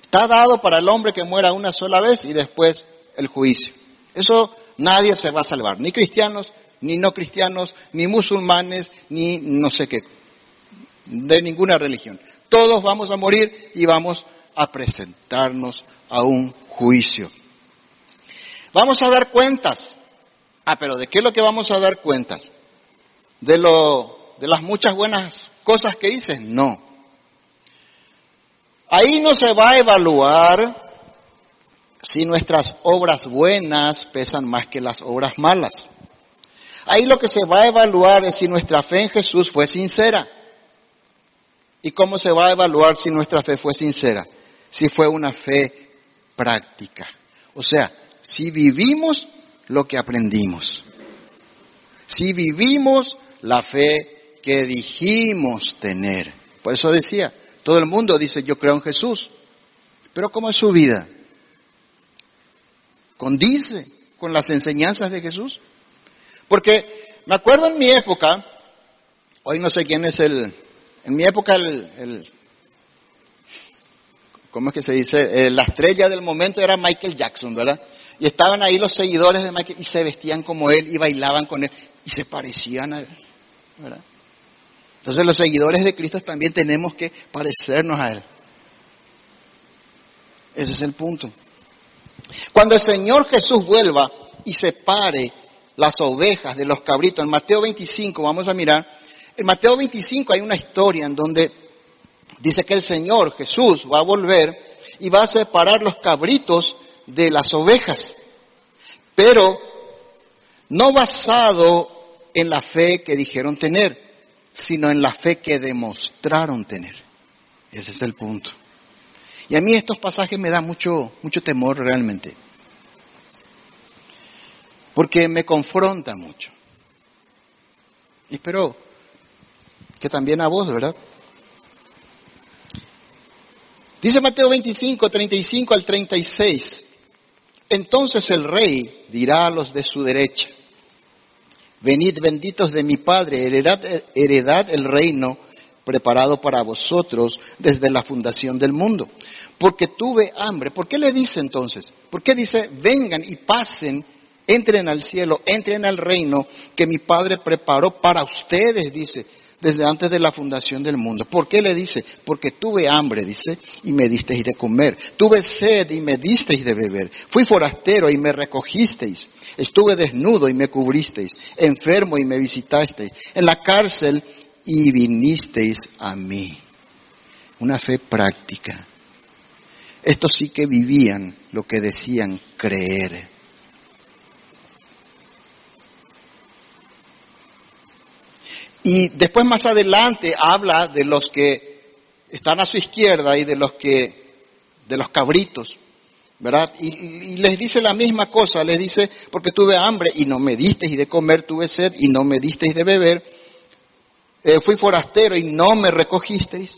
Está dado para el hombre que muera una sola vez y después el juicio. Eso nadie se va a salvar, ni cristianos, ni no cristianos, ni musulmanes, ni no sé qué, de ninguna religión. Todos vamos a morir y vamos a presentarnos a un juicio. Vamos a dar cuentas. Ah, pero ¿de qué es lo que vamos a dar cuentas? ¿De, lo, de las muchas buenas cosas que hice? No. Ahí no se va a evaluar si nuestras obras buenas pesan más que las obras malas. Ahí lo que se va a evaluar es si nuestra fe en Jesús fue sincera. ¿Y cómo se va a evaluar si nuestra fe fue sincera? Si fue una fe práctica. O sea, si vivimos lo que aprendimos. Si vivimos la fe que dijimos tener. Por eso decía, todo el mundo dice, yo creo en Jesús. Pero ¿cómo es su vida? ¿Condice con las enseñanzas de Jesús? Porque me acuerdo en mi época, hoy no sé quién es el, en mi época el, ¿cómo es que se dice? Eh, la estrella del momento era Michael Jackson, ¿verdad? Y estaban ahí los seguidores de Michael y se vestían como él y bailaban con él y se parecían a él, ¿verdad? Entonces los seguidores de Cristo también tenemos que parecernos a Él. Ese es el punto. Cuando el Señor Jesús vuelva y separe las ovejas de los cabritos, en Mateo 25, vamos a mirar, en Mateo 25 hay una historia en donde dice que el Señor Jesús va a volver y va a separar los cabritos de las ovejas, pero no basado en la fe que dijeron tener, sino en la fe que demostraron tener. Ese es el punto. Y a mí estos pasajes me dan mucho, mucho temor realmente. Porque me confronta mucho. Espero que también a vos, ¿verdad? Dice Mateo 25, 35 al 36. Entonces el rey dirá a los de su derecha, Venid benditos de mi Padre, heredad, el reino preparado para vosotros desde la fundación del mundo. Porque tuve hambre. ¿Por qué le dice entonces? ¿Por qué dice, vengan y pasen, entren al cielo, entren al reino que mi Padre preparó para ustedes, dice, desde antes de la fundación del mundo. ¿Por qué le dice? Porque tuve hambre, dice, y me disteis de comer. Tuve sed y me disteis de beber. Fui forastero y me recogisteis. Estuve desnudo y me cubristeis. Enfermo y me visitasteis. En la cárcel y vinisteis a mí. Una fe práctica. Estos sí que vivían lo que decían creer. Y después más adelante habla de los que están a su izquierda y de los que, de los cabritos, ¿verdad? Y, les dice la misma cosa, les dice, porque tuve hambre y no me disteis de comer, tuve sed y no me disteis de beber, eh, fui forastero y no me recogisteis,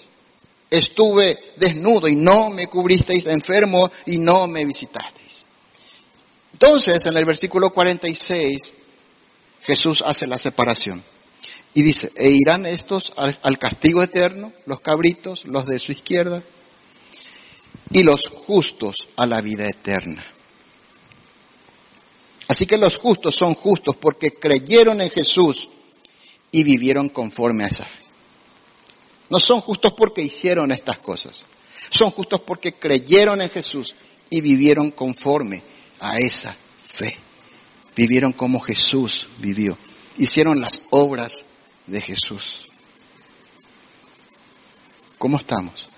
estuve desnudo y no me cubristeis, enfermo y no me visitasteis. Entonces, en el versículo 46, Jesús hace la separación. Y dice, e irán estos al, castigo eterno, los cabritos, los de su izquierda, y los justos a la vida eterna. Así que los justos son justos porque creyeron en Jesús y vivieron conforme a esa fe. No son justos porque hicieron estas cosas, son justos porque creyeron en Jesús y vivieron conforme a esa fe. Vivieron como Jesús vivió, hicieron las obras de Jesús. ¿Cómo estamos?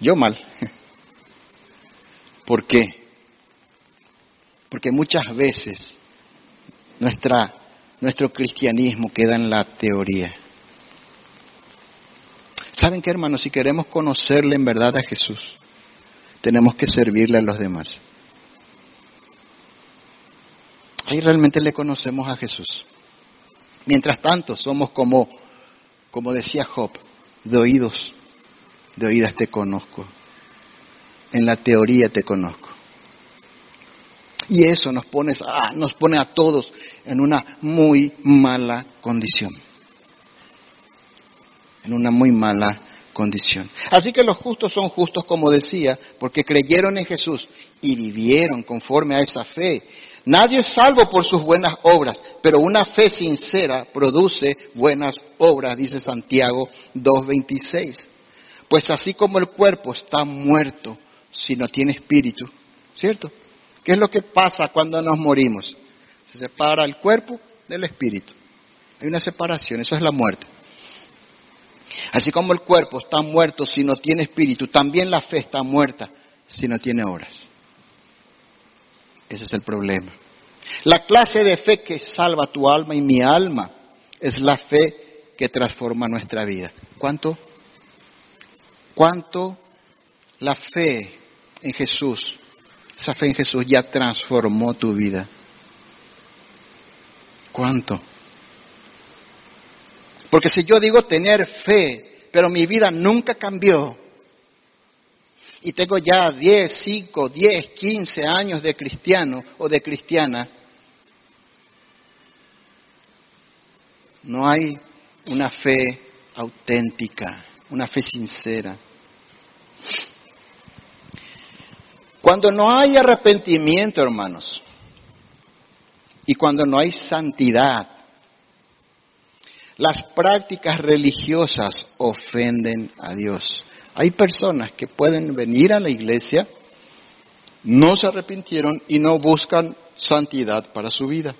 Yo mal. ¿Por qué? Porque muchas veces nuestra, nuestro cristianismo queda en la teoría. ¿Saben qué, hermanos? Si queremos conocerle en verdad a Jesús, tenemos que servirle a los demás. Ahí realmente le conocemos a Jesús. Mientras tanto, somos como, como decía Job, De oídos, de oídas te conozco. En la teoría te conozco. Y eso nos pone, ah, nos pone a todos en una muy mala condición. En una muy mala condición. Así que los justos son justos, como decía, porque creyeron en Jesús y vivieron conforme a esa fe. Nadie es salvo por sus buenas obras, pero una fe sincera produce buenas obras, dice Santiago 2.26. Pues así como el cuerpo está muerto si no tiene espíritu, ¿cierto? ¿Qué es lo que pasa cuando nos morimos? Se separa el cuerpo del espíritu. Hay una separación, eso es la muerte. Así como el cuerpo está muerto si no tiene espíritu, también la fe está muerta si no tiene obras. Ese es el problema. La clase de fe que salva tu alma y mi alma es la fe que transforma nuestra vida. ¿Cuánto? ¿Cuánto la fe en Jesús esa fe en Jesús ya transformó tu vida. ¿Cuánto? Porque si yo digo tener fe, pero mi vida nunca cambió, y tengo ya 10, 5, 10, 15 años de cristiano o de cristiana, no hay una fe auténtica, una fe sincera. Cuando no hay arrepentimiento, hermanos, y cuando no hay santidad, las prácticas religiosas ofenden a Dios. Hay personas que pueden venir a la iglesia, no se arrepintieron y no buscan santidad para su vida.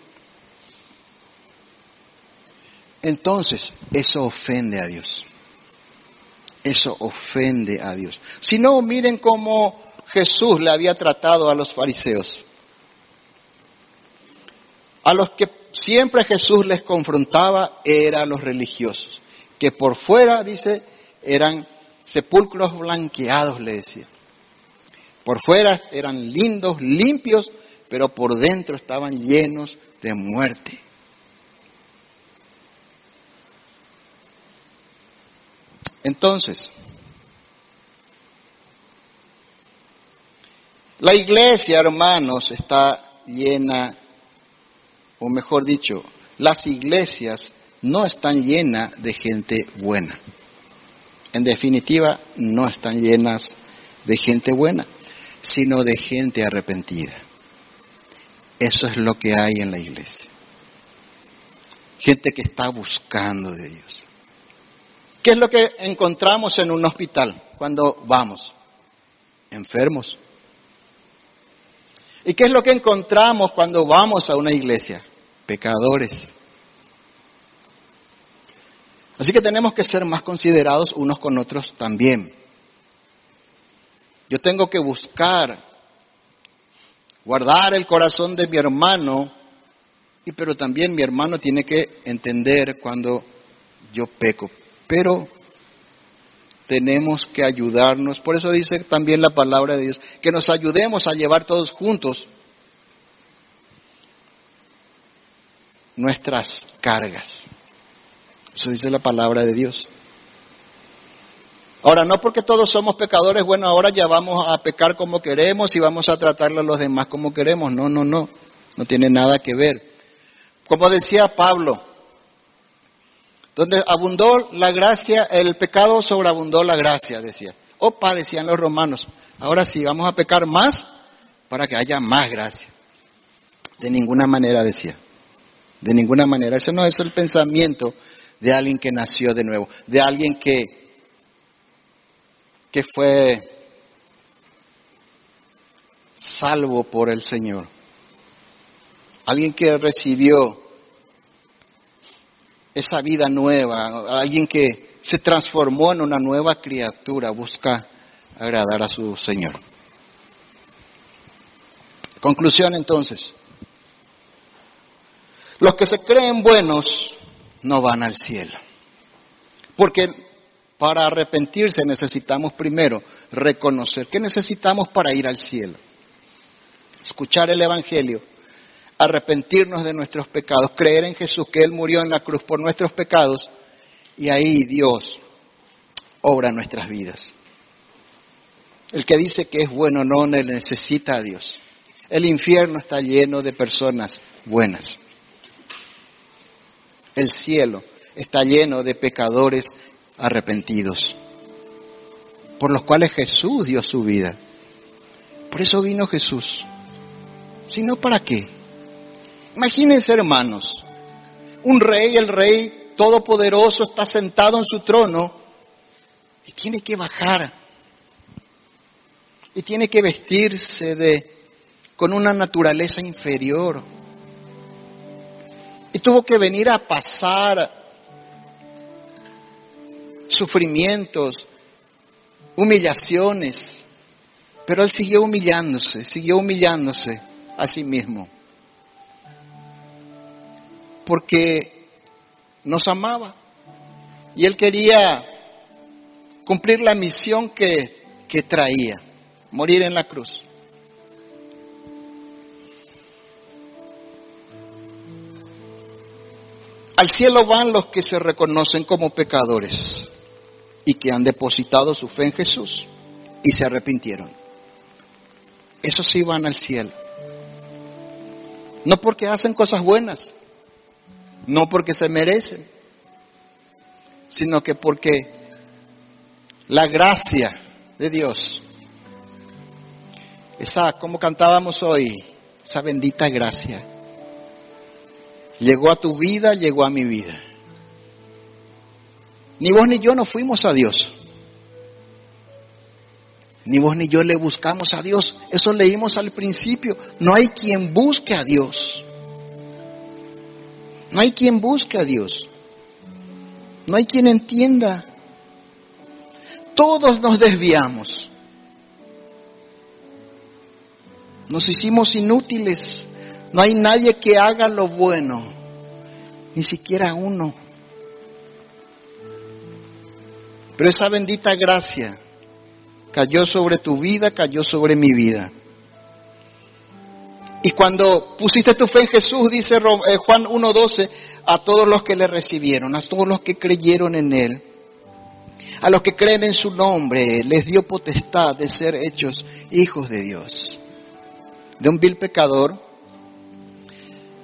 Entonces, eso ofende a Dios. Eso ofende a Dios. Si no, miren cómo Jesús le había tratado a los fariseos. A los que siempre Jesús les confrontaba eran los religiosos, que por fuera, dice, eran sepulcros blanqueados, le decía. Por fuera eran lindos, limpios, pero por dentro estaban llenos de muerte. Entonces, La iglesia, hermanos, está llena, o mejor dicho, las iglesias no están llenas de gente buena. En definitiva, no están llenas de gente buena, sino de gente arrepentida. Eso es lo que hay en la iglesia. Gente que está buscando de Dios. ¿Qué es lo que encontramos en un hospital cuando vamos? Enfermos ¿Y qué es lo que encontramos cuando vamos a una iglesia? Pecadores. Así que tenemos que ser más considerados unos con otros también. Yo tengo que buscar guardar el corazón de mi hermano, y pero también mi hermano tiene que entender cuando yo peco. Pero tenemos que ayudarnos. Por eso dice también la palabra de Dios, que nos ayudemos a llevar todos juntos nuestras cargas. Eso dice la palabra de Dios. Ahora, no porque todos somos pecadores, bueno, ahora ya vamos a pecar como queremos y vamos a tratarle a los demás como queremos. No, no, no, no tiene nada que ver. Como decía Pablo, donde abundó la gracia, el pecado sobreabundó la gracia, decía. Opa, decían los romanos. Ahora sí, vamos a pecar más para que haya más gracia. De ninguna manera decía. De ninguna manera. Ese no es el pensamiento de alguien que nació de nuevo, de alguien que, que fue salvo por el Señor. Alguien que recibió esa vida nueva, alguien que se transformó en una nueva criatura, busca agradar a su Señor. Conclusión entonces, los que se creen buenos no van al cielo, porque para arrepentirse necesitamos primero reconocer que necesitamos para ir al cielo, escuchar el Evangelio arrepentirnos de nuestros pecados, creer en Jesús, que Él murió en la cruz por nuestros pecados, y ahí Dios obra nuestras vidas. El que dice que es bueno no necesita a Dios. El infierno está lleno de personas buenas. El cielo está lleno de pecadores arrepentidos, por los cuales Jesús dio su vida. Por eso vino Jesús. Si no, ¿para qué? Imagínense, hermanos, un rey, el rey todopoderoso, está sentado en su trono y tiene que bajar y tiene que vestirse de con una naturaleza inferior. Y tuvo que venir a pasar sufrimientos, humillaciones, pero él siguió humillándose, siguió humillándose a sí mismo. Porque nos amaba y él quería cumplir la misión que, que traía, morir en la cruz. Al cielo van los que se reconocen como pecadores y que han depositado su fe en Jesús y se arrepintieron. Esos sí van al cielo. No porque hacen cosas buenas, no porque se merecen, sino que porque la gracia de Dios, esa, como cantábamos hoy, esa bendita gracia, llegó a tu vida, llegó a mi vida. Ni vos ni yo no fuimos a Dios. Ni vos ni yo le buscamos a Dios. Eso leímos al principio. No hay quien busque a Dios. No hay quien busque a Dios. No hay quien entienda. Todos nos desviamos. Nos hicimos inútiles. No hay nadie que haga lo bueno. Ni siquiera uno. Pero esa bendita gracia cayó sobre tu vida, cayó sobre mi vida. Y cuando pusiste tu fe en Jesús, dice eh, Juan 1.12, a todos los que le recibieron, a todos los que creyeron en Él, a los que creen en su nombre, les dio potestad de ser hechos hijos de Dios. De un vil pecador,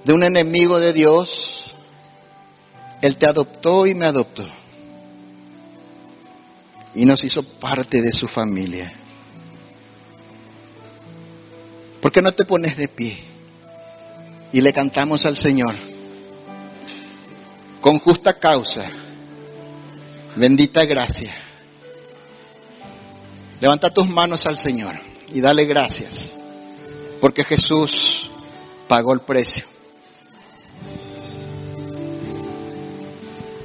de un enemigo de Dios, Él te adoptó y me adoptó y nos hizo parte de su familia. ¿Por qué no te pones de pie y le cantamos al Señor con justa causa? Bendita gracia. Levanta tus manos al Señor y dale gracias, porque Jesús pagó el precio.